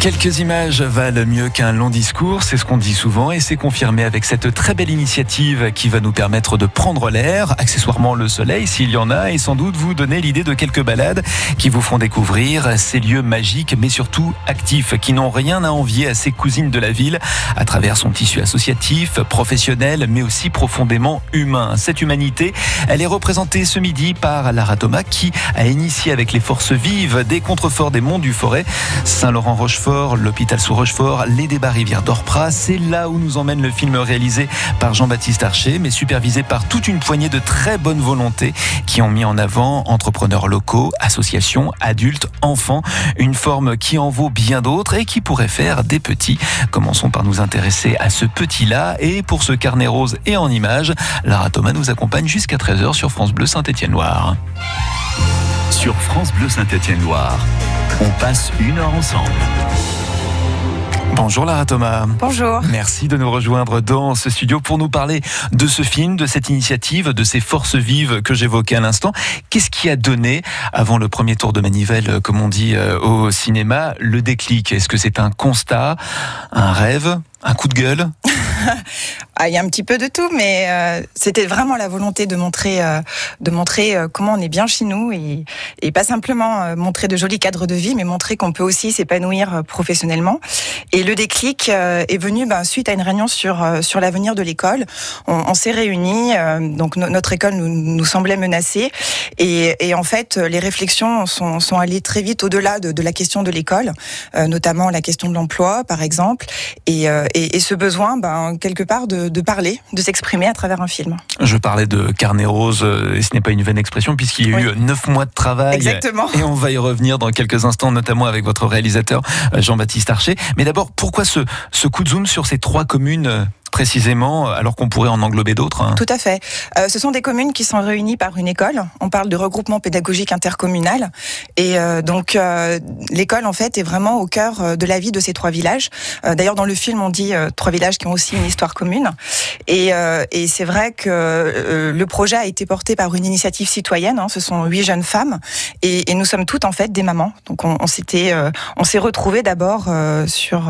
Quelques images valent mieux qu'un long discours, c'est ce qu'on dit souvent et c'est confirmé avec cette très belle initiative qui va nous permettre de prendre l'air, accessoirement le soleil s'il y en a et sans doute vous donner l'idée de quelques balades qui vous font découvrir ces lieux magiques mais surtout actifs qui n'ont rien à envier à ces cousines de la ville à travers son tissu associatif, professionnel mais aussi profondément humain. Cette humanité, elle est représentée ce midi par Lara Thomas qui a initié avec les forces vives des contreforts des monts du Forêt, Saint-Laurent-Rochefort l'hôpital sous Rochefort, les débats rivière d'Orpra. C'est là où nous emmène le film réalisé par Jean-Baptiste Archer, mais supervisé par toute une poignée de très bonnes volontés qui ont mis en avant entrepreneurs locaux, associations, adultes, enfants, une forme qui en vaut bien d'autres et qui pourrait faire des petits. Commençons par nous intéresser à ce petit-là et pour ce carnet rose et en images, Lara Thomas nous accompagne jusqu'à 13h sur France Bleu Saint-Étienne-Loire. Sur France Bleu Saint-Étienne-Loire, on passe une heure ensemble. Bonjour Lara Thomas. Bonjour. Merci de nous rejoindre dans ce studio pour nous parler de ce film, de cette initiative, de ces forces vives que j'évoquais à l'instant. Qu'est-ce qui a donné, avant le premier tour de manivelle, comme on dit euh, au cinéma, le déclic? Est-ce que c'est un constat, un rêve, un coup de gueule? Il y a un petit peu de tout, mais euh, c'était vraiment la volonté de montrer, euh, de montrer euh, comment on est bien chez nous et, et pas simplement montrer de jolis cadres de vie, mais montrer qu'on peut aussi s'épanouir professionnellement. Et le déclic est venu ben, suite à une réunion sur sur l'avenir de l'école. On, on s'est réunis, donc notre école nous, nous semblait menacée, et, et, en fait les réflexions sont, sont allées très vite au-delà de, de, la question de l'école, notamment la question de l'emploi, par exemple, et et, ce besoin, ben, quelque part, de, parler, de s'exprimer à travers un film. Je parlais de Carnet Rose, euh, et ce n'est pas une vaine expression, puisqu'il y a eu neuf mois de travail. Exactement. Et on va y revenir dans quelques instants, notamment avec votre réalisateur euh, Jean-Baptiste Archer. Mais d'abord, pourquoi ce, ce coup de zoom sur ces trois communes euh, précisément, alors qu'on pourrait en englober d'autres hein Tout à fait. Euh, ce sont des communes qui sont réunies par une école. On parle de regroupement pédagogique intercommunal. Et euh, donc, euh, l'école, en fait, est vraiment au cœur de la vie de ces trois villages. D'ailleurs, dans le film, on dit trois villages qui ont aussi une histoire commune. Et, et c'est vrai que le projet a été porté par une initiative citoyenne. Hein. Ce sont huit jeunes femmes. Et, et, nous sommes toutes, en fait, des mamans. Donc, on, s'était, on s'est retrouvés d'abord sur,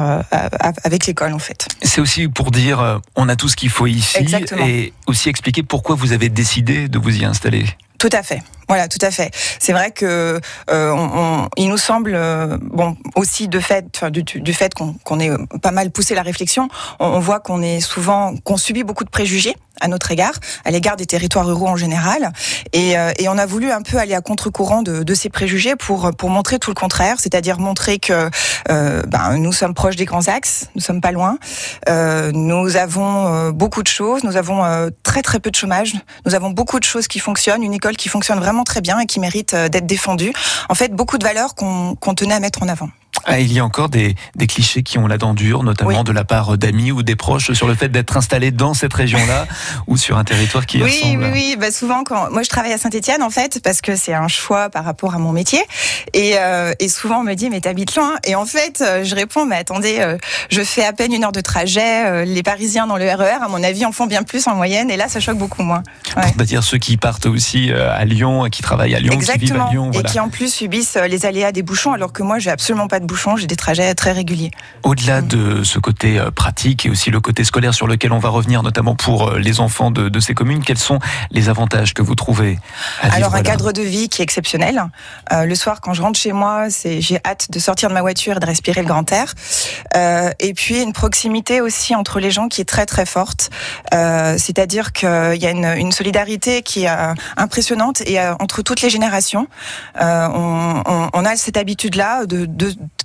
avec l'école, en fait. C'est aussi pour dire euh, on a tout ce qu'il faut ici et aussi expliquer pourquoi vous avez décidé de vous y installer. Tout à fait. Voilà, tout à fait. C'est vrai que euh, il nous semble, euh, bon, aussi de fait, du, du, fait qu'on ait pas mal poussé la réflexion, on, voit qu'on est souvent, qu'on subit beaucoup de préjugés à notre égard, à l'égard des territoires ruraux en général, et, euh, on a voulu un peu aller à contre-courant de, ces préjugés pour pour montrer tout le contraire, c'est-à-dire montrer que ben, nous sommes proches des grands axes, nous sommes pas loin, nous avons beaucoup de choses, nous avons très très peu de chômage, nous avons beaucoup de choses qui fonctionnent, une école qui fonctionne vraiment très bien et qui mérite euh, d'être défendue. En fait, beaucoup de valeurs qu'on tenait à mettre en avant. Ah, il y a encore des, des, clichés qui ont la dent dure, notamment de la part d'amis ou des proches sur le fait d'être installé dans cette région-là ou sur un territoire qui oui, ressemble. Oui, oui, bah souvent quand moi je travaille à Saint-Étienne en fait parce que c'est un choix par rapport à mon métier et, euh, et souvent on me dit mais t'habites loin et en fait euh, je réponds mais attendez euh, je fais à peine une heure de trajet euh, les Parisiens dans le RER e à mon avis en font bien plus en moyenne et là ça choque beaucoup moins. Ouais. Pour dire ceux qui partent aussi à Lyon, qui travaillent à Lyon, Exactement. qui vivent à Lyon, voilà. et qui en plus subissent les aléas des bouchons alors que moi j'ai absolument pas de bouchons, j'ai des trajets très régulier. Au-delà de ce côté euh, pratique et aussi le côté scolaire sur lequel on va revenir, notamment pour euh, les enfants de, de ces communes, quels sont les avantages que vous trouvez Alors un cadre de vie qui est exceptionnel. Euh, le soir, quand je rentre chez moi, j'ai hâte de sortir de ma voiture et de respirer le grand air. Euh, et puis une proximité aussi entre les gens qui est très très forte. Euh, C'est-à-dire qu'il y a une, une, solidarité qui est impressionnante et entre toutes les générations, on, on, on, a cette habitude-là de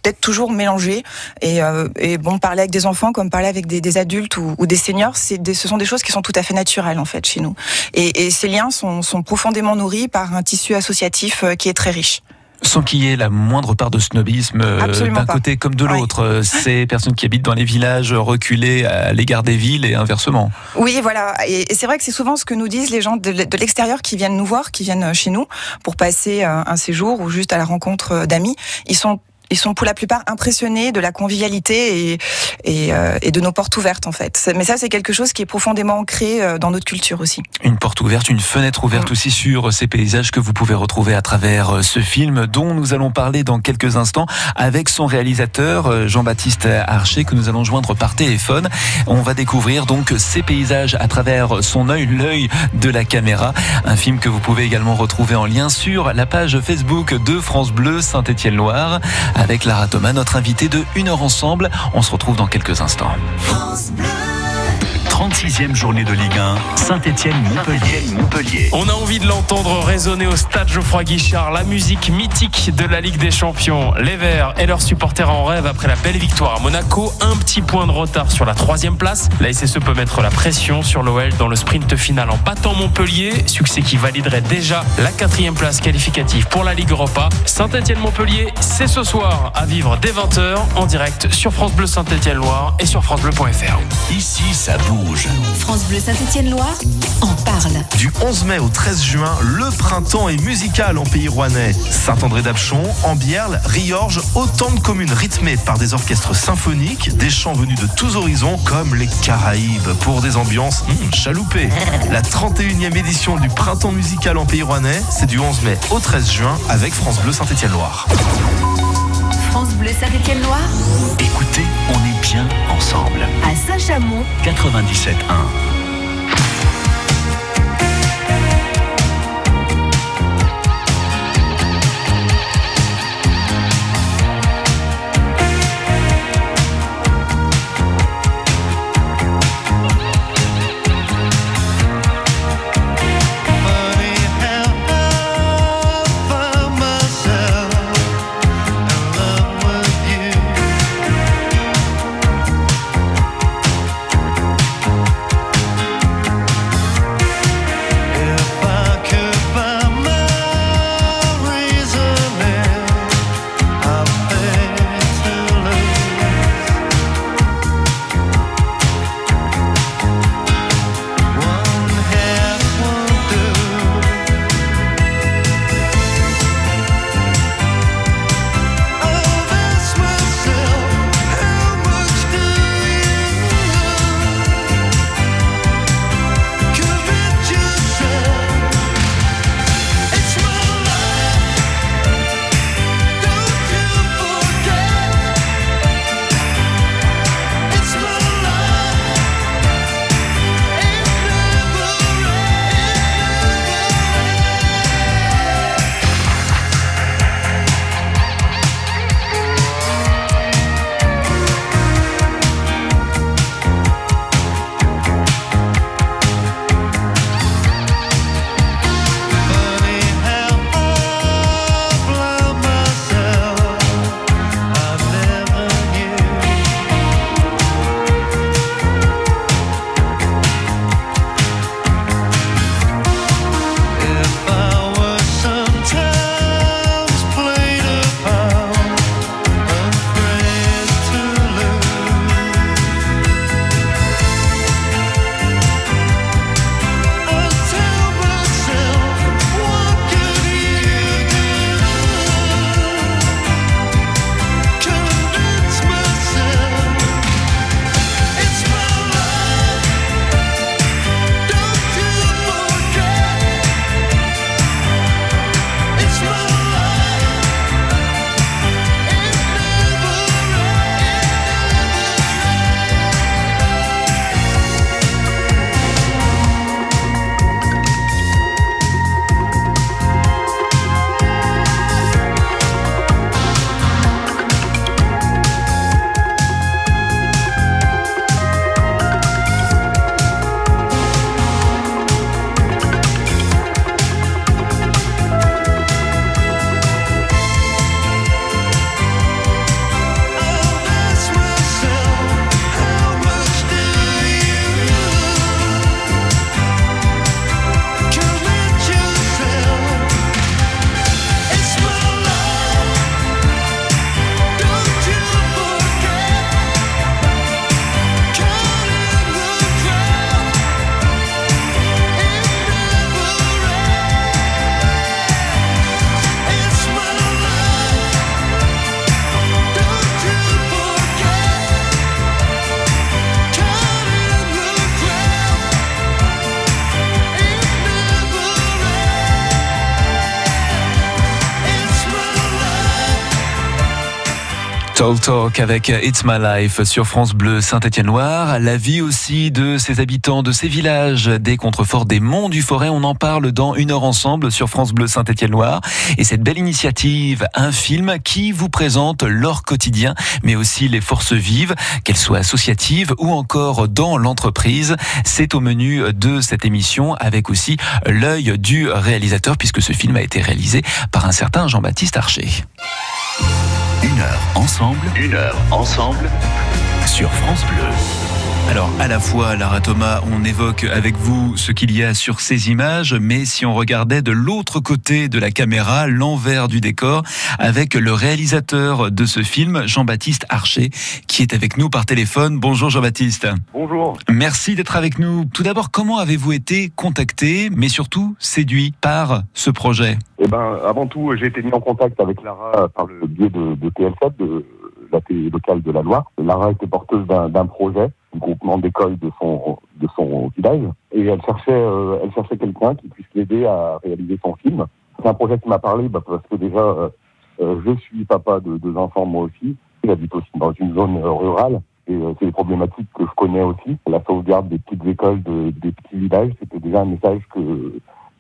d'être toujours mélangé et, euh, et, bon, parler avec des enfants comme parler avec des, des adultes ou, ou, des seniors, des, ce sont des choses qui sont tout à fait naturelles en fait chez nous. Et, et ces liens sont, sont profondément nourris par un tissu associatif euh, qui est très riche sans qu'il y ait la moindre part de snobisme euh, d'un côté comme de l'autre. Oui. Ces personnes qui habitent dans les villages reculés à l'égard des villes et inversement. Oui, voilà. Et, c'est vrai que c'est souvent ce que nous disent les gens de l'extérieur qui viennent nous voir, qui viennent chez nous pour passer un séjour ou juste à la rencontre d'amis. Ils sont ils sont pour la plupart impressionnés de la convivialité et, et, euh, et de nos portes ouvertes en fait. Mais ça, c'est quelque chose qui est profondément ancré euh, dans notre culture aussi. Une porte ouverte, une fenêtre ouverte mmh. aussi sur ces paysages que vous pouvez retrouver à travers euh, ce film dont nous allons parler dans quelques instants avec son réalisateur Jean-Baptiste Archer que nous allons joindre par téléphone. On va découvrir donc ces paysages à travers son œil, l'œil de la caméra. Un film que vous pouvez également retrouver en lien sur la page Facebook de France Bleu Saint-Étienne-Loire avec Lara Thomas, notre invité de Une heure ensemble. On se retrouve dans quelques instants. 36e journée de Ligue 1, Saint-Étienne-Montpellier. Montpellier. On a envie de l'entendre résonner au stade Geoffroy Guichard, la musique mythique de la Ligue des Champions. Les Verts et leurs supporters en rêve après la belle victoire à Monaco. Un petit point de retard sur la troisième place. La SSE peut mettre la pression sur l'OL dans le sprint final en battant Montpellier. Succès qui validerait déjà la quatrième place qualificative pour la Ligue Europa. Saint-Étienne-Montpellier, c'est ce soir à vivre dès 20h en direct sur France Bleu Saint-Étienne-Loire et sur FranceBleu.fr. Ici, ça bouge. France Bleu Saint-Étienne-Loire en parle. Du 11 mai au 13 juin, le printemps est musical en pays rouennais. Saint-André-d'Apchon, Ambierle, Riorges, autant de communes rythmées par des orchestres symphoniques, des chants venus de tous horizons, comme les Caraïbes, pour des ambiances hmm, chaloupées. La 31e édition du printemps musical en pays rouennais, c'est du 11 mai au 13 juin avec France Bleu Saint-Étienne-Loire. France Bleu Saint-Étienne-Loire. Écoutez, on est bien ensemble. À Saint-Chamond. 97.1. Soul Talk avec It's My Life sur France Bleu Saint-Étienne-Loire. La vie aussi de ses habitants, de ces villages, des contreforts des monts du Forêt. On en parle dans une heure ensemble sur France Bleu Saint-Étienne-Loire. Et cette belle initiative, un film qui vous présente leur quotidien, mais aussi les forces vives, qu'elles soient associatives ou encore dans l'entreprise. C'est au menu de cette émission avec aussi l'œil du réalisateur puisque ce film a été réalisé par un certain Jean-Baptiste Archer. Une heure ensemble, une heure ensemble sur France Bleu. Alors, à la fois, Lara Thomas, on évoque avec vous ce qu'il y a sur ces images, mais si on regardait de l'autre côté de la caméra, l'envers du décor, avec le réalisateur de ce film, Jean-Baptiste Archer, qui est avec nous par téléphone. Bonjour Jean-Baptiste. Bonjour. Merci d'être avec nous. Tout d'abord, comment avez-vous été contacté, mais surtout séduit par ce projet? Eh ben, avant tout, j'ai été mis en contact avec Lara par le biais de, de TL7, de la télé locale de la Loire. Lara était porteuse d'un projet, groupement d'écoles de son de son village, et elle cherchait euh, elle cherchait quelqu'un qui puisse l'aider à réaliser son film. C'est un projet qui m'a parlé bah, parce que déjà euh, euh, je suis papa de deux enfants moi aussi. J'habite aussi dans une zone rurale. Et c'est des problématiques que je connais aussi. La sauvegarde des petites écoles de, des petits villages, c'était déjà un message que,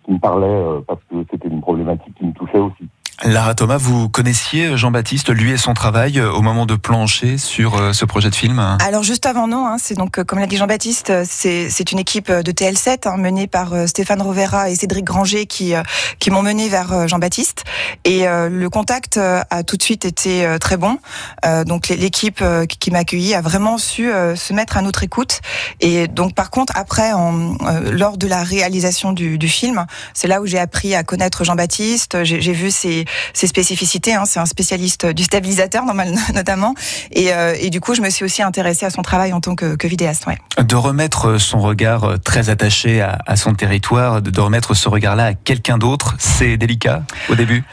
qui me parlait parce que c'était une problématique qui me touchait aussi. Lara Thomas, vous connaissiez Jean-Baptiste, lui et son travail euh, au moment de plancher sur euh, ce projet de film Alors juste avant non, hein, c'est donc euh, comme l'a dit Jean-Baptiste, c'est une équipe de TL7 hein, menée par Stéphane Rovera et Cédric Granger qui qui m'ont mené vers Jean-Baptiste. Et euh, le contact a tout de suite été très bon. Euh, donc l'é- l'équipe qui m'a accueilli a vraiment su se mettre à notre écoute. Et donc par contre après en, lors de la réalisation du, du film, c'est là où j'ai appris à connaître Jean-Baptiste, j'ai vu ses, ses spécificités, hein, c'est un spécialiste du stabilisateur normal- notamment et, euh, et du coup je me suis aussi intéressée à son travail en tant que, vidéaste. Ouais. de remettre son regard euh, très attaché à, son territoire, de, remettre ce regard-là à quelqu'un d'autre, c'est délicat au début?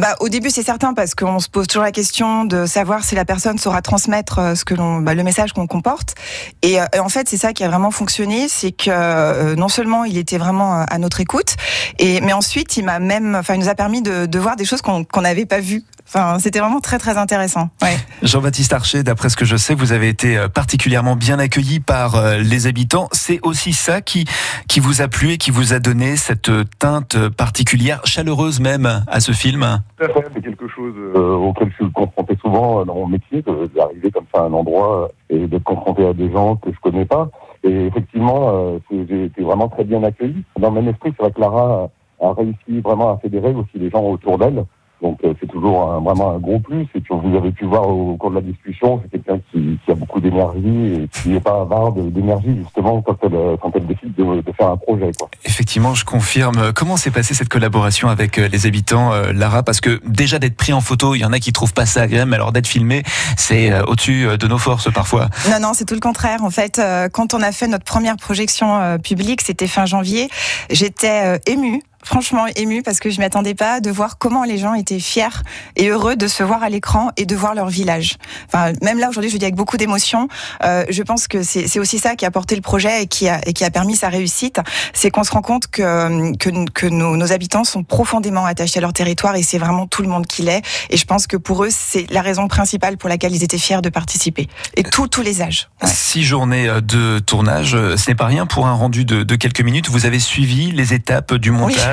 Bah, au début, c'est certain parce qu'on se pose toujours la question de savoir si la personne saura transmettre euh, ce que l'on, bah, le message qu'on comporte. Et, euh, et en fait, c'est ça qui a vraiment fonctionné, c'est que euh, non seulement il était vraiment euh, à notre écoute, et mais ensuite il m'a même, enfin, il nous a permis de, de voir des choses qu'on n'avait pas vues. Enfin, c'était vraiment très très intéressant. Ouais. Jean-Baptiste Archer, d'après ce que je sais, vous avez été euh, particulièrement bien accueilli par euh, les habitants. C'est aussi ça qui, qui vous a plu et qui vous a donné cette euh, teinte particulière, chaleureuse même, à ce film? Tout à fait, c'est quelque chose euh, auquel je suis confronté souvent dans mon métier, d'arriver comme ça à un endroit et d'être confronté à des gens que je connais pas. Et effectivement, euh, j'ai été vraiment très bien accueilli. Dans le même esprit, c'est vrai que Lara a, a réussi vraiment à fédérer aussi les gens autour d'elle. Donc euh, c'est toujours un- vraiment un gros plus. Et puis vous avez pu voir au cours de la discussion, c'est quelqu'un qui, qui a beaucoup d'énergie et qui n'est pas avare d'énergie justement quand elle, euh, quand elle décide de, de faire un projet. Quoi. Effectivement, je confirme. Comment s'est passée cette collaboration avec euh, les habitants, euh, Lara? Parce que déjà d'être pris en photo, il y en a qui trouvent pas ça agréable, mais alors d'être filmé, c'est euh, au-dessus de nos forces parfois. Non, non, c'est tout le contraire. En fait, euh, quand on a fait notre première projection euh, publique, c'était fin janvier, j'étais euh, émue. Franchement émue parce que je m'attendais pas de voir comment les gens étaient fiers et heureux de se voir à l'écran et de voir leur village. Enfin, même là aujourd'hui, je le dis avec beaucoup d'émotion. Euh, je pense que c'est c'est aussi ça qui a porté le projet et qui a, et qui a permis sa réussite. C'est qu'on se rend compte que que, que nos, nos habitants sont profondément attachés à leur territoire et c'est vraiment tout le monde qui l'est. Et je pense que pour eux, c'est la raison principale pour laquelle ils étaient fiers de participer. Et tous tous les âges. Ouais. Six journées euh, de tournage, euh, ce n'est pas rien pour un rendu de, de quelques minutes. Vous avez suivi les étapes du montage,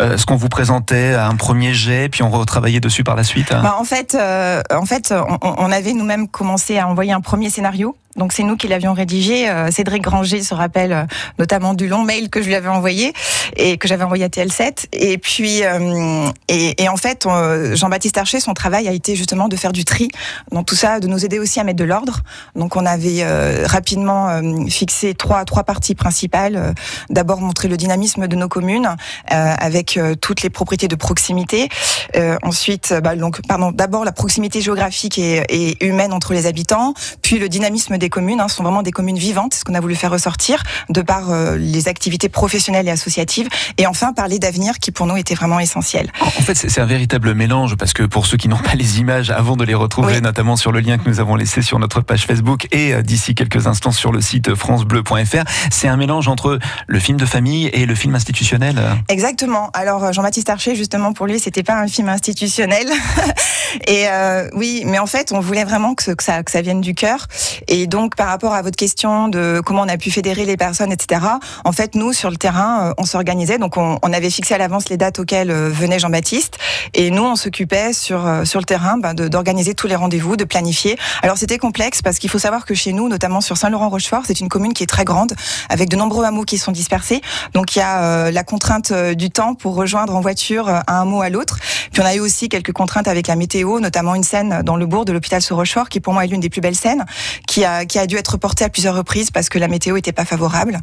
euh, ce qu'on vous présentait à un premier jet, puis on retravaillait dessus par la suite. hein. Bah, en fait, euh, en fait, on, on avait nous-mêmes commencé à envoyer un premier scénario. Donc c'est nous qui l'avions rédigé. Euh, Cédric Granger se rappelle euh, notamment du long mail que je lui avais envoyé et que j'avais envoyé à TL7. Et puis euh, et, et en fait, Jean-Baptiste Archer, son travail a été justement de faire du tri dans tout ça, de nous aider aussi à mettre de l'ordre. Donc on avait rapidement fixé trois trois parties principales. D'abord montrer le dynamisme de nos communes avec toutes les propriétés de proximité. Ensuite, bah, donc, pardon, d'abord la proximité géographique et, et humaine entre les habitants, puis le dynamisme des communes hein, sont vraiment des communes vivantes, ce qu'on a voulu faire ressortir, de par euh, les activités professionnelles et associatives, et enfin parler d'avenir qui pour nous était vraiment essentiel. En fait, c'est un véritable mélange parce que pour ceux qui n'ont pas les images, avant de les retrouver, Oui. notamment sur le lien que nous avons laissé sur notre page Facebook et euh, d'ici quelques instants sur le site francebleu.fr, c'est un mélange entre le film de famille et le film institutionnel. Exactement. Alors euh, Jean-Baptiste Archer, justement pour lui, c'était pas un film institutionnel. et euh, oui, mais en fait, on voulait vraiment que, ce- que ça, que ça vienne du cœur. Et donc, par rapport à votre question de comment on a pu fédérer les personnes, etc. En fait, nous sur le terrain, euh, on s'organisait. Donc, on, on avait fixé à l'avance les dates auxquelles euh, venait Jean-Baptiste, et nous, on s'occupait sur euh, sur le terrain ben, d'organiser tous les rendez-vous, de planifier. Alors, c'était complexe parce qu'il faut savoir que chez nous, notamment sur Saint-Laurent-Rochefort, c'est une commune qui est très grande, avec de nombreux hameaux qui sont dispersés. Donc il y a euh, la contrainte du temps pour rejoindre en voiture un hameau à l'autre. Puis on a eu aussi quelques contraintes avec la météo, notamment une scène dans le bourg de l'hôpital sur Rochefort, qui pour moi est l'une des plus belles scènes, qui a, qui a dû être reportée à plusieurs reprises parce que la météo était pas favorable.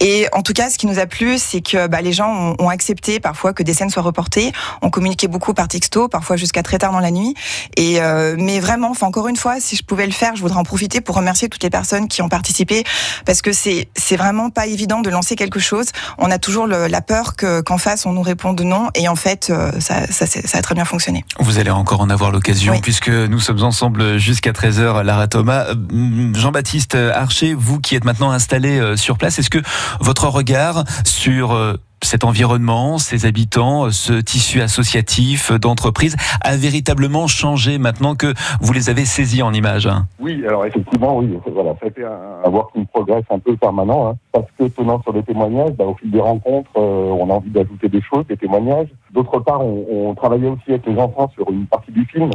Et en tout cas, ce qui nous a plu, c'est que bah, les gens ont, ont accepté parfois que des scènes soient reportées. On communiquait beaucoup par texto, parfois jusqu'à très tard dans la nuit. Et euh, mais vraiment, enfin encore une fois, si je pouvais le faire, je voudrais en profiter pour remercier toutes les personnes qui ont participé parce que c'est c'est vraiment pas évident de lancer quelque chose. On a toujours le- la peur que qu'en face on nous réponde non et en fait euh, ça, ça, ça a très bien fonctionné. Vous allez encore en avoir l'occasion Oui. puisque nous sommes ensemble jusqu'à 13h, Lara Thomas. Euh, Jean-Baptiste Archer, vous qui êtes maintenant installé euh, sur place, est-ce que votre regard sur euh, cet environnement, ces habitants, euh, ce tissu associatif euh, d'entreprise a véritablement changé maintenant que vous les avez saisis en images hein? Oui, alors effectivement, oui, voilà, ça a été un, un work in progress un peu permanent, hein, parce que tenant sur des témoignages, bah, au fil des rencontres, euh, on a envie d'ajouter des choses, des témoignages. D'autre part, on, on travaillait aussi avec les enfants sur une partie du film.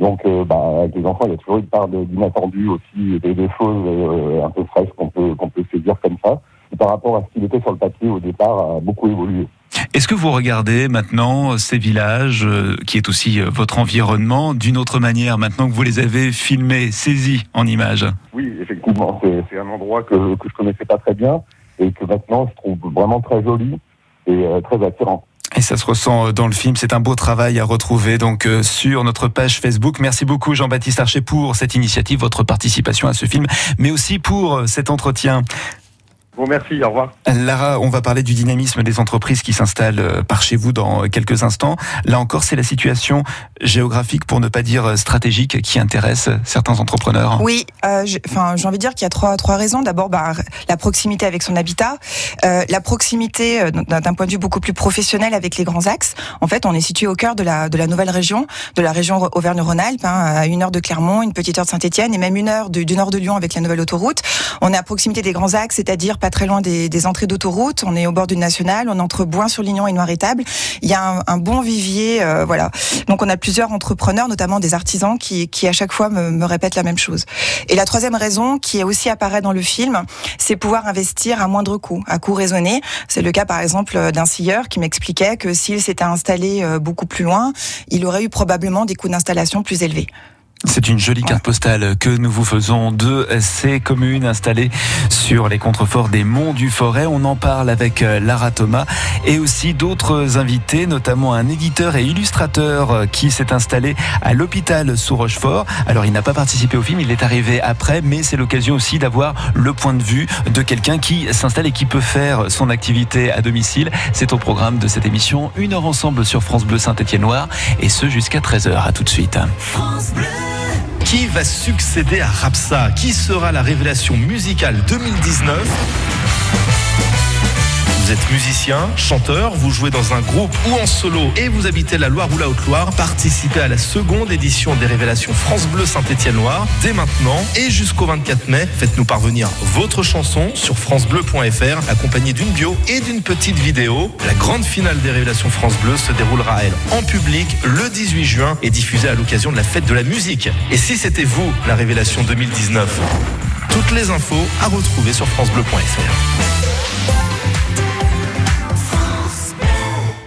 Donc, euh, bah, avec les enfants, il y a toujours une part de- d'inattendu aussi, des, des choses euh, un peu fraîches qu'on peut, qu'on peut saisir comme ça. Et par rapport à ce qu'il était sur le papier au départ, a beaucoup évolué. Est-ce que vous regardez maintenant ces villages, euh, qui est aussi euh, votre environnement, d'une autre manière maintenant que vous les avez filmés, saisis en images? Oui, effectivement, c'est c'est un endroit que, que je connaissais pas très bien et que maintenant je trouve vraiment très joli et euh, très attirant. Et ça se ressent euh, dans le film. C'est un beau travail à retrouver donc euh, sur notre page Facebook. Merci beaucoup Jean-Baptiste Archer pour cette initiative, votre participation à ce film, mais aussi pour euh, cet entretien. Bon, merci, au revoir. Lara, on va parler du dynamisme des entreprises qui s'installent euh, par chez vous dans quelques instants. Là encore, c'est la situation géographique, pour ne pas dire euh, stratégique, qui intéresse certains entrepreneurs. Oui, euh, j'ai- enfin j'ai envie de dire qu'il y a trois trois raisons. D'abord, bah, la proximité avec son habitat, euh, la proximité euh, d'un point de vue beaucoup plus professionnel avec les grands axes. En fait, on est situé au cœur de la de la nouvelle région, de la région Auvergne-Rhône-Alpes, hein, à une heure de Clermont, une petite heure de Saint-Étienne et même une heure du, du nord de Lyon avec la nouvelle autoroute. On est à proximité des grands axes, c'est-à-dire pas très loin des, entrées d'autoroute. On est au bord d'une nationale. On est entre Boin-sur-Lignon et Noir-Étable. Il y a un, bon vivier, euh, voilà. Donc on a plusieurs entrepreneurs, notamment des artisans, qui, qui à chaque fois me, me répètent la même chose. Et la troisième raison, qui aussi apparaît dans le film, c'est pouvoir investir à moindre coût, à coût raisonné. C'est le cas par exemple d'un scieur qui m'expliquait que s'il s'était installé euh, beaucoup plus loin, il aurait eu probablement des coûts d'installation plus élevés. C'est une jolie carte postale que nous vous faisons de ces communes installées sur les contreforts des monts du Forêt. On en parle avec euh, Lara Thomas et aussi d'autres invités, notamment un éditeur et illustrateur euh, qui s'est installé à l'hôpital sous Rochefort. Alors il n'a pas participé au film, il est arrivé après, mais c'est l'occasion aussi d'avoir le point de vue de quelqu'un qui s'installe et qui peut faire son activité à domicile. C'est au programme de cette émission, une heure ensemble sur France Bleu Saint-Étienne-Loire et ce jusqu'à 13h. À tout de suite. Qui va succéder à Rapsa? Qui sera la révélation musicale 2019 Vous êtes musicien, chanteur, vous jouez dans un groupe ou en solo et vous habitez la Loire ou la Haute-Loire, participez à la seconde édition des révélations France Bleu Saint-Étienne-Loire dès maintenant et jusqu'au 24 mai. Faites-nous parvenir votre chanson sur francebleu.fr accompagnée d'une bio et d'une petite vidéo. La grande finale des révélations France Bleu se déroulera elle en public le 18 juin et diffusée à l'occasion de la fête de la musique. Et si c'était vous la révélation 2019 Toutes les infos à retrouver sur francebleu.fr.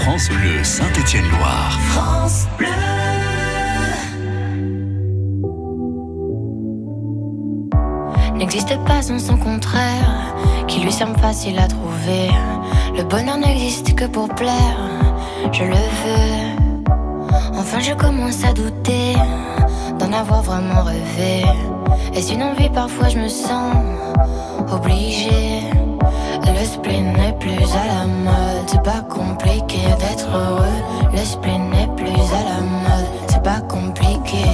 France Bleu Saint-Étienne-Loire. France Bleu. N'existe pas sans son contraire, qui lui semble facile à trouver. Le bonheur n'existe que pour plaire, je le veux. Enfin, je commence à douter d'en avoir vraiment rêvé. Est-ce une envie Parfois, je me sens obligée. Le spleen n'est plus à la mode, c'est pas compliqué d'être heureux. Le spleen n'est plus à la mode, c'est pas compliqué.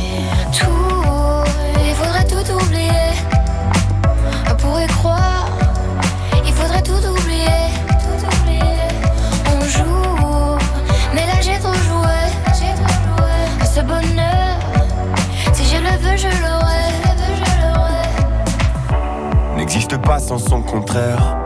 Tout, il faudrait tout oublier. On pourrait croire, il faudrait tout oublier. Tout oublier. On joue, mais là j'ai trop joué. J'ai trop joué. Ce bonheur, si je le veux. Je l'aurai. N'existe pas sans son contraire.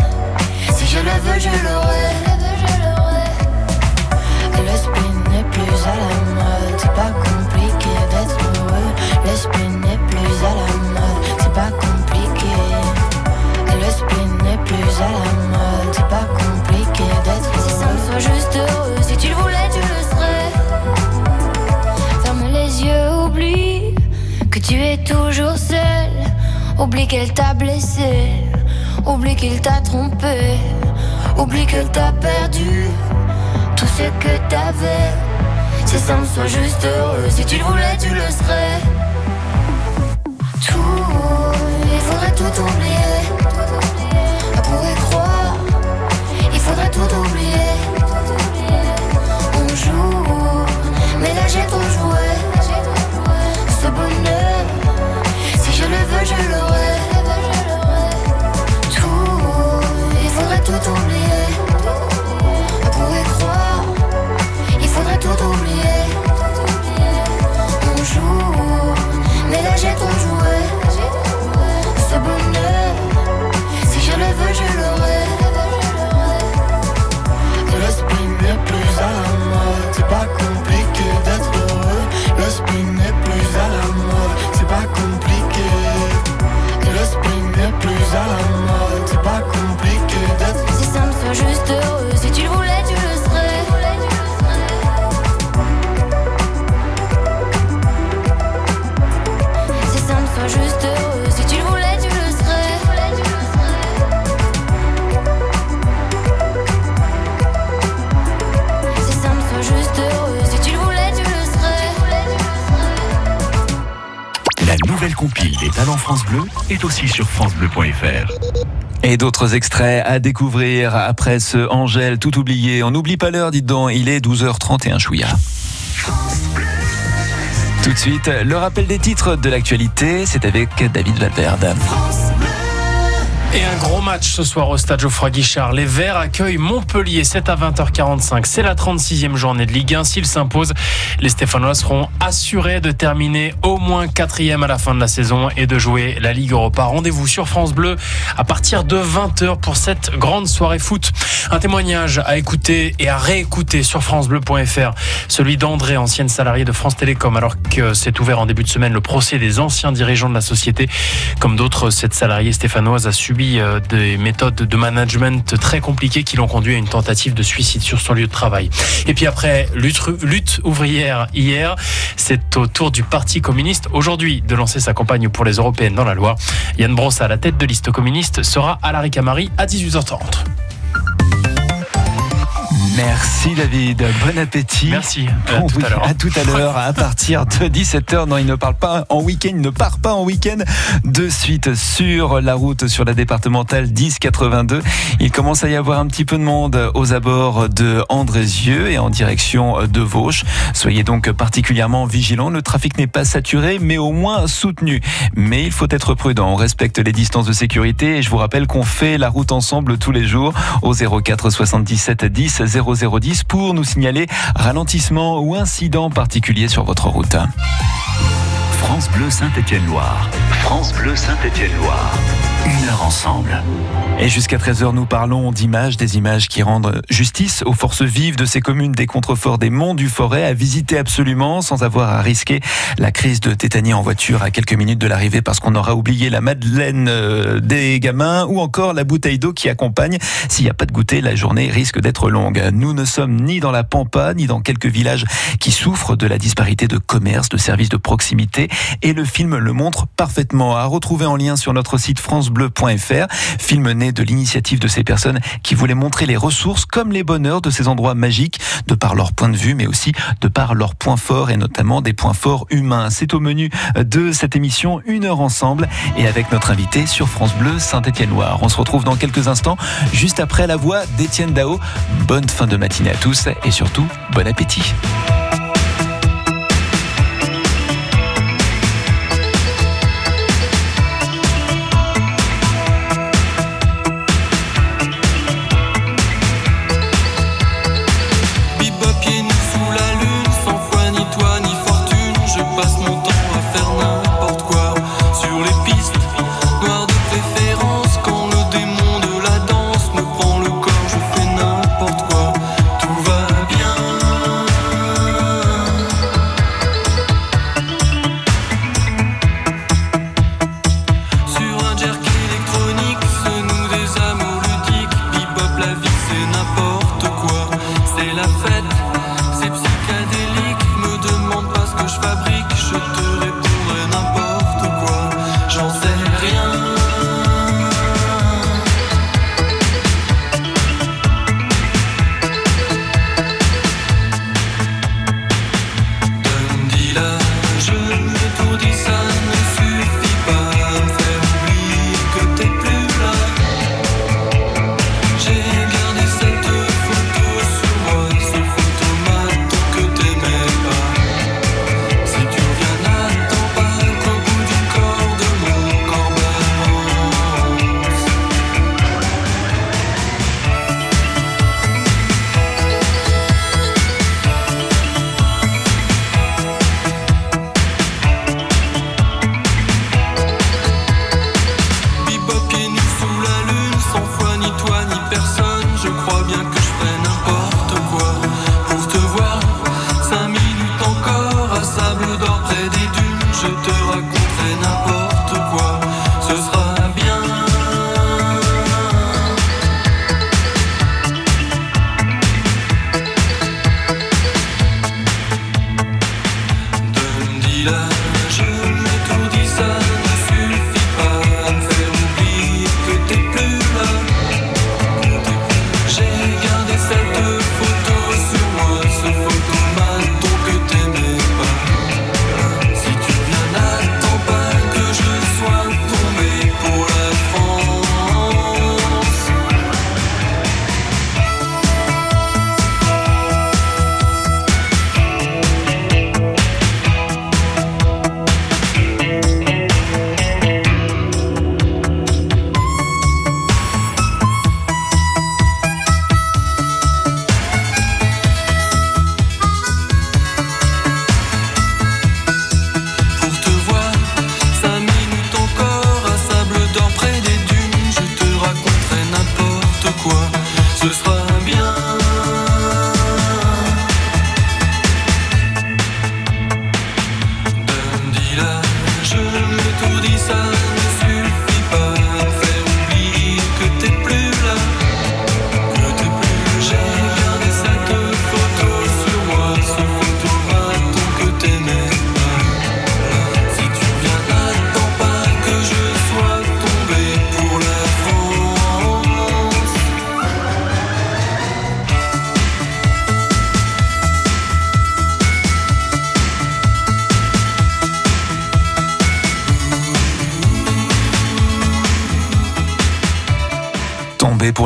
je le veux, je l'aurai. Le spin n'est plus à la mode. C'est pas compliqué d'être heureux. Le spin n'est plus à la mode. C'est pas compliqué. Le spin n'est plus à la mode. C'est pas compliqué d'être heureux. Si ça me soit juste heureux, si tu le voulais, tu le serais. Ferme les yeux, oublie que tu es toujours seul. Oublie qu'elle t'a blessé. Oublie qu'il t'a trompé. Oublie qu'elle t'a perdu tout ce que t'avais. Si ça me soit juste heureux, si tu le voulais, tu le serais. Tout, il faudrait tout oublier. On pourrait croire, il faudrait tout oublier. On joue, mais là j'ai trop joué. Ce bonheur, si je le veux, je l'aurai. Tout oublier. On pourrait croire, il faudrait tout oublier. On joue, mais là j'ai trop nouvelle compile des talents France Bleu est aussi sur francebleu.fr. Et d'autres extraits à découvrir après ce Angèle tout oublié. On n'oublie pas l'heure, dites donc, il est 12h31 chouïa. Tout de suite, le rappel des titres de l'actualité, c'est avec David Valverde. Et un gros match ce soir au stade Geoffroy Guichard. Les Verts accueillent Montpellier, 7 à 20h45. C'est la 36e journée de Ligue 1. S'ils s'imposent, les Stéphanois seront assurés de terminer au moins quatrième à la fin de la saison et de jouer la Ligue Europa. Rendez-vous sur France Bleu à partir de 20h pour cette grande soirée foot. Un témoignage à écouter et à réécouter sur francebleu.fr. Celui d'André, ancienne salariée de France Télécom, alors que s'est ouvert en début de semaine le procès des anciens dirigeants de la société. Comme d'autres, cette salariée stéphanoise a subi euh, des méthodes de management très compliquées qui l'ont conduit à une tentative de suicide sur son lieu de travail. Et puis après lutte, ouvrière hier, c'est au tour du Parti communiste aujourd'hui de lancer sa campagne pour les européennes dans la Loire. Yann Brossa, la tête de liste communiste, sera à la Ricamari à 18h30. Merci David, bon appétit. Merci. À Bon tout oui, à l'heure. à tout à l'heure, à partir de 17h. Non, il ne parle pas en week-end, il ne part pas en week-end. De suite sur la route, sur la départementale 1082. Il commence à y avoir un petit peu de monde aux abords de Andrézieux et en direction de Vauche. Soyez donc particulièrement vigilants. Le trafic n'est pas saturé, mais au moins soutenu. Mais il faut être prudent. On respecte les distances de sécurité et je vous rappelle qu'on fait la route ensemble tous les jours au 04 77 10 0010 pour nous signaler ralentissement ou incident particulier sur votre route. France Bleu Saint-Étienne-Loire. France Bleu Saint-Étienne-Loire. Une heure ensemble. Et jusqu'à 13h, nous parlons d'images, des images qui rendent justice aux forces vives de ces communes des contreforts des monts du Forêt à visiter absolument sans avoir à risquer la crise de tétanie en voiture à quelques minutes de l'arrivée parce qu'on aura oublié la madeleine euh, des gamins ou encore la bouteille d'eau qui accompagne. S'il n'y a pas de goûter, la journée risque d'être longue. Nous ne sommes ni dans la Pampa, ni dans quelques villages qui souffrent de la disparité de commerce, de services de proximité et le film le montre parfaitement. À retrouver en lien sur notre site francebleu.fr, film né de l'initiative de ces personnes qui voulaient montrer les ressources comme les bonheurs de ces endroits magiques de par leur point de vue mais aussi de par leurs points forts et notamment des points forts humains. C'est au menu de cette émission Une heure ensemble et avec notre invité sur France Bleu Saint-Étienne-Loire. On se retrouve dans quelques instants juste après la voix d'Étienne Dao. Bonne fin de matinée à tous et surtout bon appétit.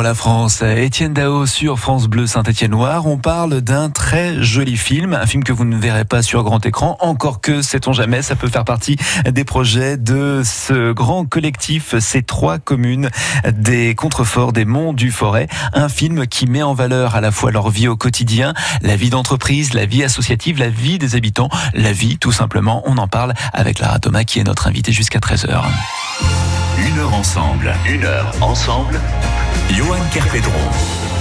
La France. Étienne Dao sur France Bleu Saint-Étienne-Noir. On parle d'un très joli film, un film que vous ne verrez pas sur grand écran, encore que, sait-on jamais, ça peut faire partie des projets de ce grand collectif, ces trois communes des contreforts des Monts du Forêt. Un film qui met en valeur à la fois leur vie au quotidien, la vie d'entreprise, la vie associative, la vie des habitants, la vie tout simplement. On en parle avec Lara Thomas qui est notre invitée jusqu'à 13h. Une heure ensemble, une heure ensemble. Johan Kerpedron.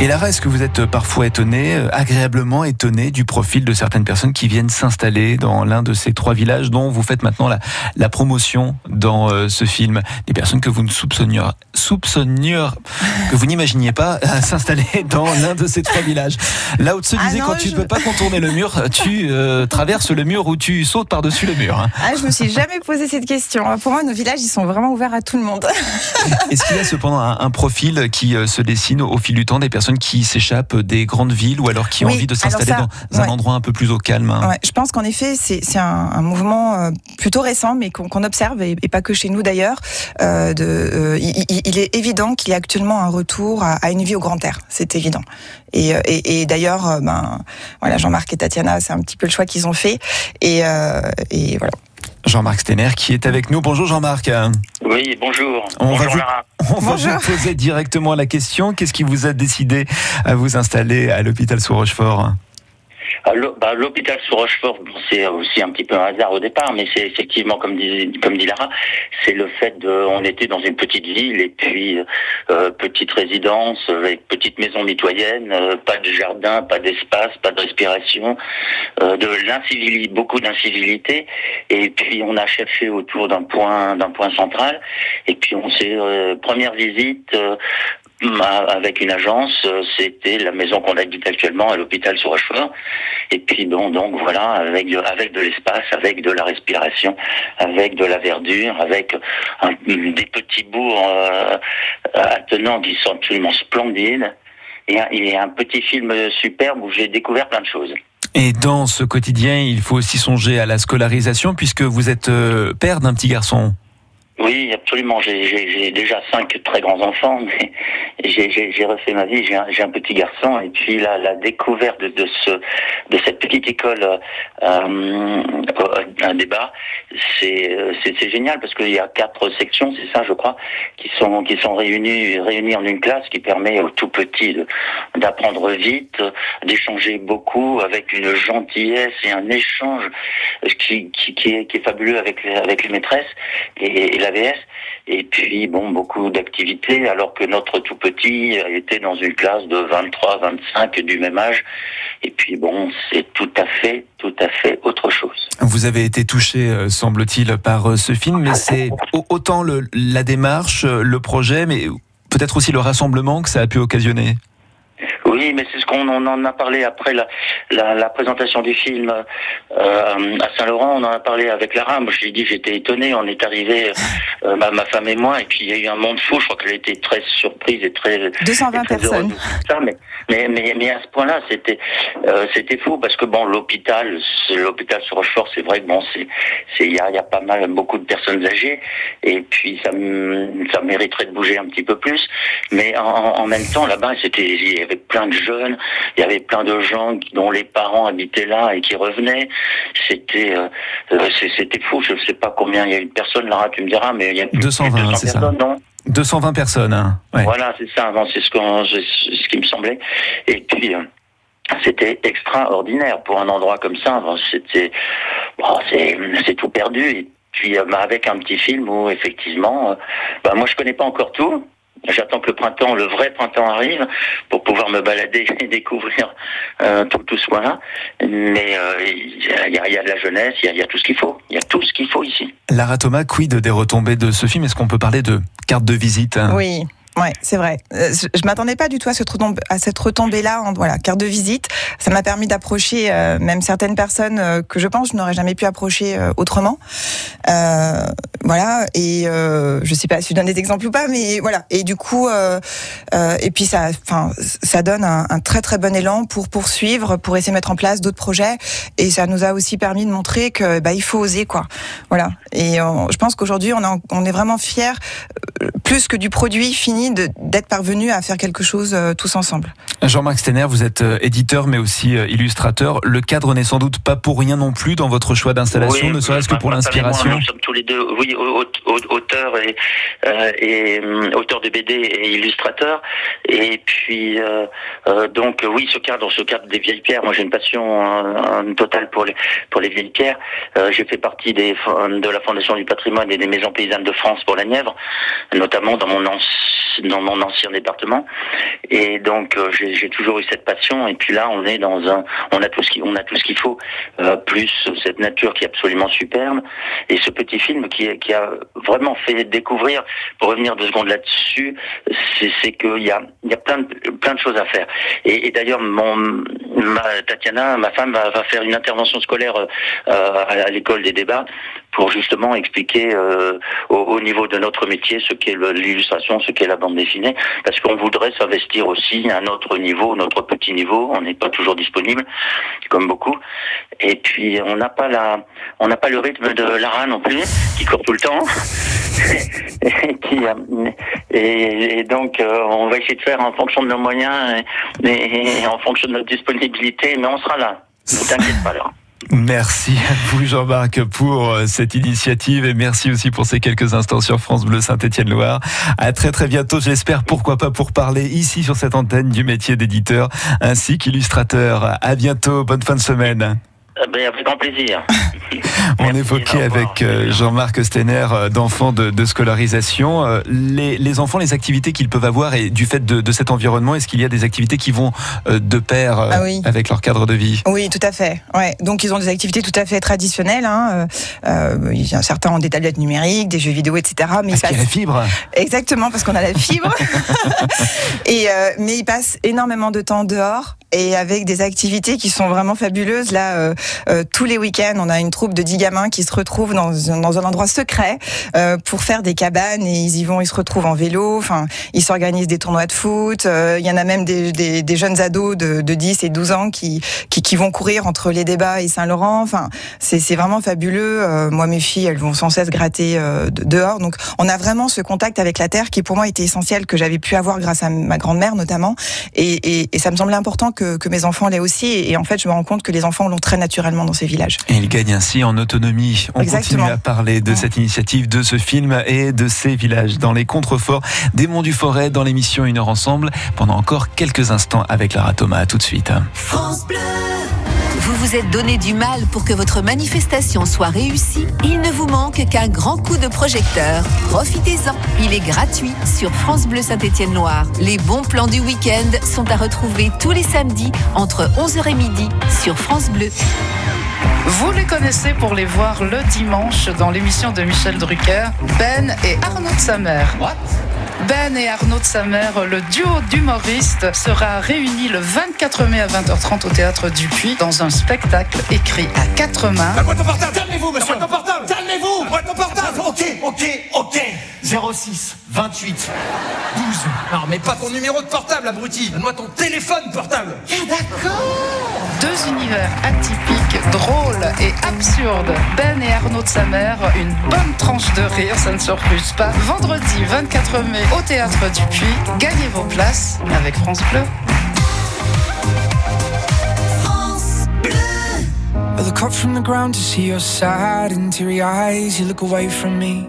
Et Lara, est-ce que vous êtes parfois étonné, euh, agréablement étonné du profil de certaines personnes qui viennent s'installer dans l'un de ces trois villages dont vous faites maintenant la, la promotion dans euh, ce film? Des personnes que vous ne soupçonniez, que vous n'imaginiez pas euh, s'installer dans l'un de ces trois villages. Là où se Ah disait non, quand tu ne peux pas contourner le mur, tu euh, traverses le mur ou tu sautes par-dessus le mur. hein. Ah, je me suis jamais posé cette question. Pour moi, nos villages, ils sont vraiment ouverts à tout le monde. Est-ce qu'il y a cependant un, un profil qui se dessine au fil du temps des personnes qui s'échappent des grandes villes ou alors qui ont Oui, envie de s'installer dans un endroit un peu plus au calme hein Ouais, je pense qu'en effet, c'est un, un mouvement euh, plutôt récent, mais qu'on observe, et, et pas que chez nous d'ailleurs. Euh, euh, il, est évident qu'il y a actuellement un retour à, à une vie au grand air. C'est évident. Et, et, et d'ailleurs, ben, voilà, Jean-Marc et Tatiana, c'est un petit peu le choix qu'ils ont fait. Et, euh, et voilà. Jean-Marc Stener qui est avec nous. Bonjour Jean-Marc. Oui, bonjour. On va bonjour vous- Lara. On va vous poser directement la question. Qu'est-ce qui vous a décidé à vous installer à l'hôpital sous Rochefort L'hôpital sous Rochefort, c'est aussi un petit peu un hasard au départ, mais c'est effectivement, comme dit, comme dit Lara, c'est le fait de, on était dans une petite ville et puis euh, petite résidence avec petite maison mitoyenne, euh, pas de jardin, pas d'espace, pas de respiration, euh, de l'incivilité, beaucoup d'incivilité, et puis on a cherché autour d'un point, d'un point central, et puis on s'est euh, première visite. Avec une agence, euh, c'était la maison qu'on habite actuellement à l'hôpital sur Rochefort. Et puis bon, donc voilà, avec de, avec de l'espace, avec de la respiration, avec de la verdure, avec des petits bourgs euh, attenants qui sont absolument splendides. Et un, et un petit film superbe où j'ai découvert plein de choses. Et dans ce quotidien, il faut aussi songer à la scolarisation puisque vous êtes euh, père d'un petit garçon. Oui, absolument. J'ai- déjà cinq très grands enfants, mais j'ai- refait ma vie. J'ai un, petit garçon, et puis la, la découverte de, de ce de cette petite école euh, un débat, c'est génial parce qu'il y a quatre sections, c'est ça, je crois, qui sont réunies en une classe, qui permet aux tout petits d'apprendre vite, d'échanger beaucoup avec une gentillesse et un échange qui est, fabuleux avec les, maîtresses l'AVS. Et puis, bon, beaucoup d'activités, alors que notre tout petit était dans une classe de 23, 25 du même âge. Et puis, bon, c'est tout à fait, tout à fait autre chose. Vous avez été touché, euh, semble-t-il, par euh, ce film, mais c'est au- autant le- la démarche, euh, le projet, mais peut-être aussi le rassemblement que ça a pu occasionner. Oui, mais c'est ce qu'on on en a parlé après la, la, la présentation du film euh, à Saint-Laurent. On en a parlé avec Lara. Moi, je lui ai dit, j'étais étonné. On est arrivé, euh, ma, ma femme et moi, et puis il y a eu un monde fou. Je crois qu'elle était très surprise et très 220 et très personnes. ça. Mais, mais, mais, mais à ce point-là, c'était euh, c'était fou parce que bon, l'hôpital, l'hôpital sur Rochefort, c'est vrai que bon, c'est c'est il y a, il y a pas mal beaucoup de personnes âgées et puis ça mériterait de bouger un petit peu plus. Mais en, en même temps, là-bas, c'était avait plein de jeunes, il y avait plein de gens dont les parents habitaient là et qui revenaient. C'était euh, euh, c'était fou. Je sais pas combien il y a eu de personnes. Lara, tu me diras, mais il y a plus de 220, 200 c'est ça. personnes, non 220 personnes. hein. Ouais. voilà, c'est ça. C'est ce, qui me semblait. Et puis, euh, c'était extraordinaire pour un endroit comme ça. C'était, bon, c'est, c'est tout perdu. Et puis, bah, avec un petit film où effectivement, bah, moi, je connais pas encore tout. J'attends que le printemps, le vrai printemps arrive pour pouvoir me balader et découvrir euh, tout, tout ce coin-là. Mais euh, il y, a, il y a de la jeunesse, il y a, il y a tout ce qu'il faut. Il y a tout ce qu'il faut ici. Lara Thomas, quid des retombées de ce film? Est-ce qu'on peut parler de carte de visite hein? Oui. Ouais, c'est vrai. Euh, Je, m'attendais pas du tout à cette retombée-là. En, voilà, carte de visite. Ça m'a permis d'approcher euh, même certaines personnes euh, que je pense je n'aurais jamais pu approcher autrement. Voilà. Et je sais pas si je donne des exemples ou pas, mais voilà. Et du coup, et puis ça, enfin, ça donne un, très très bon élan pour poursuivre, pour essayer de mettre en place d'autres projets. Et ça nous a aussi permis de montrer que bah il faut oser quoi. Voilà. Et je pense qu'aujourd'hui on, on est vraiment fiers, plus que du produit fini permis d'être parvenus à faire quelque chose euh, tous ensemble. Jean-Marc Stener, vous êtes euh, éditeur mais aussi euh, illustrateur. Le cadre n'est sans doute pas pour rien non plus dans votre choix d'installation, Oui, ne serait-ce que pour l'inspiration. Nous sommes tous les deux, oui, auteurs et, euh, et hum, auteurs de BD et illustrateurs. Et puis euh, euh, donc oui, ce cadre, ce cadre des vieilles pierres. Moi, j'ai une passion totale pour les pour les vieilles pierres. Euh, j'ai fait partie des de la Fondation du patrimoine et des maisons paysannes de France pour la Nièvre, notamment dans mon anci- dans mon ancien département. Et donc euh, j'ai toujours eu cette passion. Et puis là, on est dans un, on a tout ce qui, on a tout ce qu'il faut, euh, plus cette nature qui est absolument superbe et ce petit film qui, qui a vraiment fait découvrir. Pour revenir deux secondes là-dessus, c'est qu'il y a, il y a plein de, plein de choses à faire. Et d'ailleurs, mon, ma, Tatiana, ma femme, va, faire une intervention scolaire euh, à, l'école des débats pour justement expliquer euh, au, au niveau de notre métier ce qu'est l'illustration, ce qu'est la bande dessinée, parce qu'on voudrait s'investir aussi à notre niveau, notre petit niveau. On n'est pas toujours disponible, comme beaucoup. Et puis on n'a pas la, on n'a pas le rythme de Lara non plus, qui court tout le temps. euh, et, donc on va essayer de faire en fonction de nos moyens et en fonction de notre disponibilité, mais on sera là. Ne t'inquiète pas. Merci à vous Jean-Marc pour euh, cette initiative et merci aussi pour ces quelques instants sur France Bleu Saint-Étienne-Loire. À très très bientôt, j'espère pourquoi pas pour parler ici sur cette antenne du métier d'éditeur ainsi qu'illustrateur. À bientôt, bonne fin de semaine. Eh ben, avec grand plaisir. On évoquait avec euh, Jean-Marc Stener euh, d'enfants de, de scolarisation euh, les, les enfants, les activités qu'ils peuvent avoir et du fait de, de cet environnement, est-ce qu'il y a des activités qui vont de pair Ah oui. avec leur cadre de vie? Oui, tout à fait. Ouais. Donc ils ont des activités tout à fait traditionnelles. Hein. Euh, il y a- certains ont des tablettes numériques, des jeux vidéo, etc. Mais Parce qu'il y a la fibre. Exactement, parce qu'on a la fibre. et euh, mais ils passent énormément de temps dehors et avec des activités qui sont vraiment fabuleuses. Là, euh, euh, tous les week-ends, on a une troupe de 10 gamins qui se retrouvent dans, un- endroit secret euh, pour faire des cabanes et ils y vont, ils se retrouvent en vélo. Enfin, ils s'organisent des tournois de foot. Euh, Il y en a même des, des, des jeunes ados de, de 10 et 12 ans qui, qui, qui vont courir entre les débats et Saint-Laurent. Enfin, c'est vraiment fabuleux. Euh, moi, mes filles, elles vont sans cesse gratter de- dehors. Donc, on a vraiment ce contact avec la terre qui, pour moi, était essentiel, que j'avais pu avoir grâce à ma grand-mère notamment. Et, et, et ça me semblait important que, que mes enfants l'aient aussi. Et en fait, je me rends compte que les enfants l'ont très naturellement dans ces villages. Et ils gagnent ainsi en autonomie. On Exactement. continue à parler de cette initiative, de ce film et de ces villages dans les contreforts des Monts du Forêt dans l'émission Une heure ensemble pendant encore quelques instants avec Lara Thomas. À tout de suite. France Bleu. Vous vous êtes donné du mal pour que votre manifestation soit réussie Il ne vous manque qu'un grand coup de projecteur. Profitez-en. Il est gratuit sur France Bleu Saint-Étienne-Loire. Les bons plans du week-end sont à retrouver tous les samedis entre 11h et midi sur France Bleu. Vous les connaissez pour les voir le dimanche dans l'émission de Michel Drucker, Ben et Arnaud de sa mère. Ben et Arnaud de sa mère, le duo d'humoristes, sera réuni le 24 mai à 20h30 au théâtre du Puy dans un spectacle écrit à quatre mains. La boîte au portable, calmez-vous, monsieur. La boîte au portable, calmez-vous. Boîte au portable. Ok, ok, ok. 06 28 12. Non, mais pas ton numéro de portable, abruti. Donne-moi ton téléphone portable. d'accord. Deux univers atypiques, drôles et absurdes. Ben et Arnaud de sa mère, une bonne tranche de rire, ça ne se refuse pas. Vendredi 24 mai au théâtre du Puy. Gagnez vos places avec France Bleu. I look up from the ground to see your sad and teary eyes. You look away from me,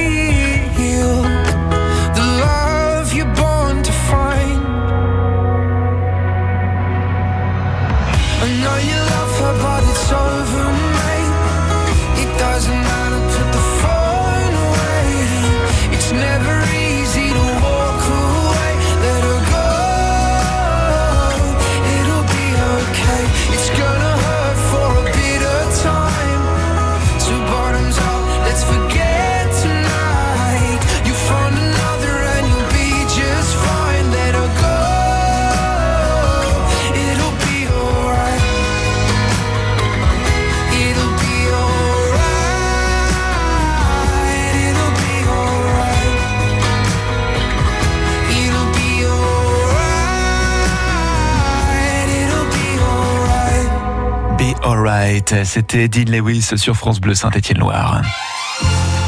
C'était Dean Lewis sur France Bleu Saint-Étienne-Loire.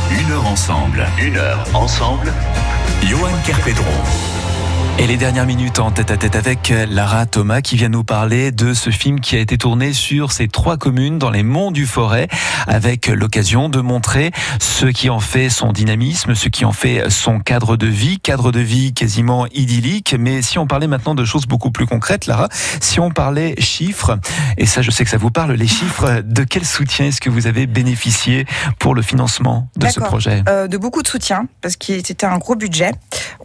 Une heure ensemble. Une heure ensemble. Johan Kerpédron. Et les dernières minutes en tête à tête avec Lara Thomas qui vient nous parler de ce film qui a été tourné sur ces trois communes dans les monts du Forêt avec l'occasion de montrer ce qui en fait son dynamisme, ce qui en fait son cadre de vie, cadre de vie quasiment idyllique. Mais si on parlait maintenant de choses beaucoup plus concrètes, Lara, si on parlait chiffres, et ça je sais que ça vous parle, les chiffres, de quel soutien est-ce que vous avez bénéficié pour le financement de ce projet? Euh, de beaucoup de soutien, parce que c'était un gros budget.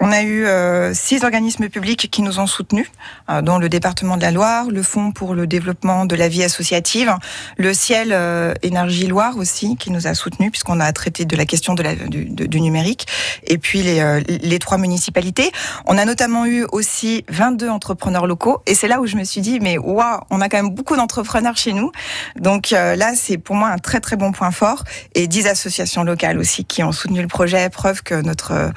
On a eu euh, six organismes publics qui nous ont soutenus, euh, dont le département de la Loire, le Fonds pour le développement de la vie associative, le Ciel euh, Énergie Loire aussi, qui nous a soutenus, puisqu'on a traité de la question du, numérique, et puis les, euh, les trois municipalités. On a notamment eu aussi 22 entrepreneurs locaux, et c'est là où je me suis dit, mais waouh, on a quand même beaucoup d'entrepreneurs chez nous. Donc là, c'est pour moi un très très bon point fort, et 10 associations locales aussi qui ont soutenu le projet, preuve que notre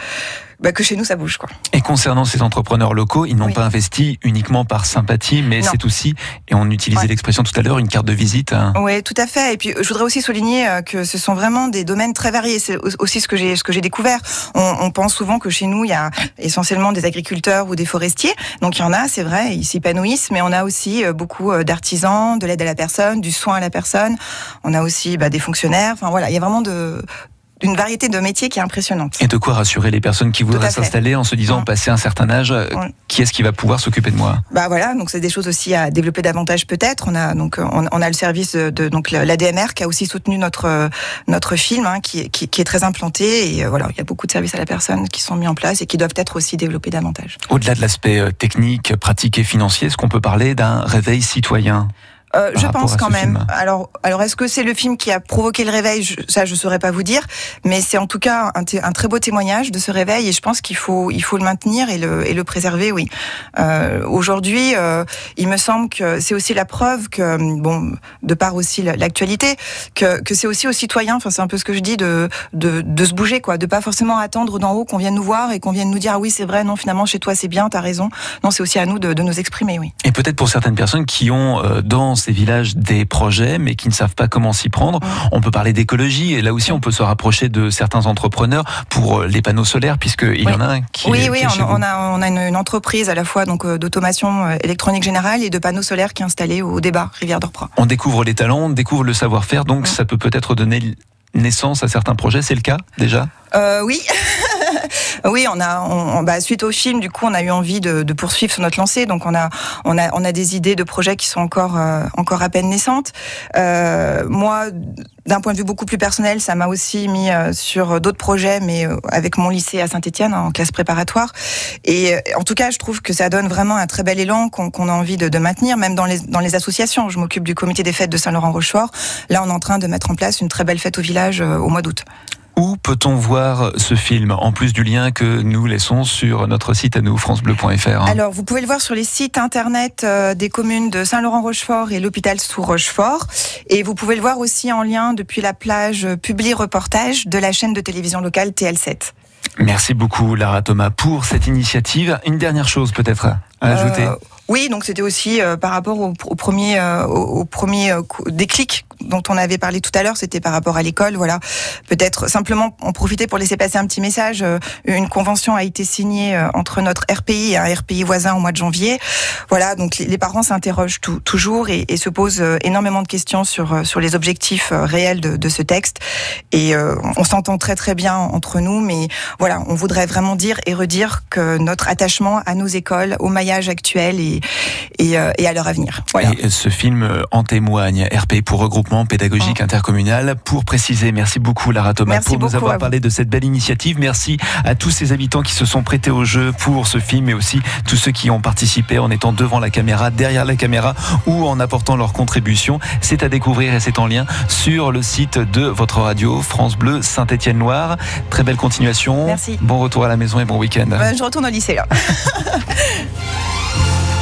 bah, que chez nous ça bouge quoi. Et concernant ces entrepreneurs locaux, ils n'ont pas investi uniquement par sympathie, mais c'est aussi, et on utilisait l'expression tout à l'heure, une carte de visite. hein. Oui, tout à fait. Et puis, je voudrais aussi souligner euh, que ce sont vraiment des domaines très variés. C'est au- aussi ce que j'ai ce que j'ai découvert. On, on pense souvent que chez nous, il y a essentiellement des agriculteurs ou des forestiers. Donc, il y en a, c'est vrai, ils s'épanouissent. Mais on a aussi euh, beaucoup euh, d'artisans, de l'aide à la personne, du soin à la personne. On a aussi bah, des fonctionnaires. Enfin voilà, il y a vraiment de une variété de métiers qui est impressionnante. Et de quoi rassurer les personnes qui voudraient s'installer en se disant, passé un certain âge, euh, Ouais. qui est-ce qui va pouvoir s'occuper de moi? Bah voilà, donc c'est des choses aussi à développer davantage peut-être. On a donc euh, on, on a le service de, donc l'ADMR qui a aussi soutenu notre euh, notre film hein, qui, est- qui, qui est très implanté et euh, voilà il y a beaucoup de services à la personne qui sont mis en place et qui doivent être aussi développés davantage. Au-delà de l'aspect technique, pratique et financier, est-ce qu'on peut parler d'un réveil citoyen? Euh, je pense quand même. film Alors, alors est-ce que c'est le film qui a provoqué le réveil? Je- Ça, je saurais pas vous dire, mais c'est en tout cas un, très beau témoignage de ce réveil, et je pense qu'il faut, il faut le maintenir et le, et le préserver. Oui. Euh, Aujourd'hui, euh, il me semble que c'est aussi la preuve que, bon, de par aussi la- l'actualité, que, que c'est aussi aux citoyens. Enfin, c'est un peu ce que je dis de, de, de se bouger, quoi, de pas forcément attendre d'en haut qu'on vienne nous voir et qu'on vienne nous dire ah oui c'est vrai, non finalement chez toi c'est bien, t'as raison. Non, c'est aussi à nous de, de nous exprimer, oui. Et peut-être pour certaines personnes qui ont dans ces villages des projets, mais qui ne savent pas comment s'y prendre, on peut parler d'écologie, et là aussi on peut se rapprocher de certains entrepreneurs pour euh, les panneaux solaires, puisqu'il y en a un qui oui, est, oui, qui est chez on, a, on a une, une entreprise à la fois donc euh, d'automation euh, électronique générale et de panneaux solaires qui est installée au débat Rivière d'Orpra. On découvre les talents, on découvre le savoir-faire, donc ça peut peut-être donner naissance à certains projets, c'est le cas déjà? Euh, oui, oui, on a, on, bah, suite au film, du coup, on a eu envie de, de, poursuivre sur notre lancée. Donc, on a, on a, on a des idées de projets qui sont encore, euh, encore à peine naissantes. Euh, moi, d'un point de vue beaucoup plus personnel, ça m'a aussi mis euh, sur d'autres projets, mais euh, avec mon lycée à Saint-Étienne en classe préparatoire. Et en tout cas, je trouve que ça donne vraiment un très bel élan qu'on a envie de, de, maintenir, même dans les, dans les associations. Je m'occupe du comité des fêtes de Saint-Laurent-Rochefort. Là, on est en train de mettre en place une très belle fête au village au mois d'août. Où peut-on voir ce film, en plus du lien que nous laissons sur notre site à nous, francebleu.fr Alors, vous pouvez le voir sur les sites internet euh, des communes de Saint-Laurent-Rochefort et l'hôpital sous Rochefort. Et vous pouvez le voir aussi en lien depuis la plage Publi Reportage de la chaîne de télévision locale TL7. Merci beaucoup, Lara Thomas, pour cette initiative. Une dernière chose, peut-être, à ajouter? euh, Oui, donc c'était aussi euh, par rapport au, au premier, euh, au, premier déclic dont on avait parlé tout à l'heure, c'était par rapport à l'école. Voilà, peut-être simplement en profiter pour laisser passer un petit message. Euh, une convention a été signée euh, entre notre RPI et un RPI voisin au mois de janvier. Voilà, donc les parents s'interrogent toujours et, se posent euh, énormément de questions sur sur les objectifs réels de, ce texte. Et on s'entend très très bien entre nous, mais voilà, on voudrait vraiment dire et redire que notre attachement à nos écoles, au maillage actuel et et, à leur avenir. Ce film en témoigne. RPI pour regroupement pédagogique oh. intercommunal. Pour préciser, merci beaucoup Lara Thomas merci pour nous avoir parlé de cette belle initiative. Merci à tous ces habitants qui se sont prêtés au jeu pour ce film et aussi tous ceux qui ont participé en étant devant la caméra, derrière la caméra ou en apportant leur contribution. C'est à découvrir et c'est en lien sur le site de votre radio France Bleu Saint-Étienne-Loire. Très belle continuation. Merci. Bon retour à la maison et bon week-end. je retourne au lycée là.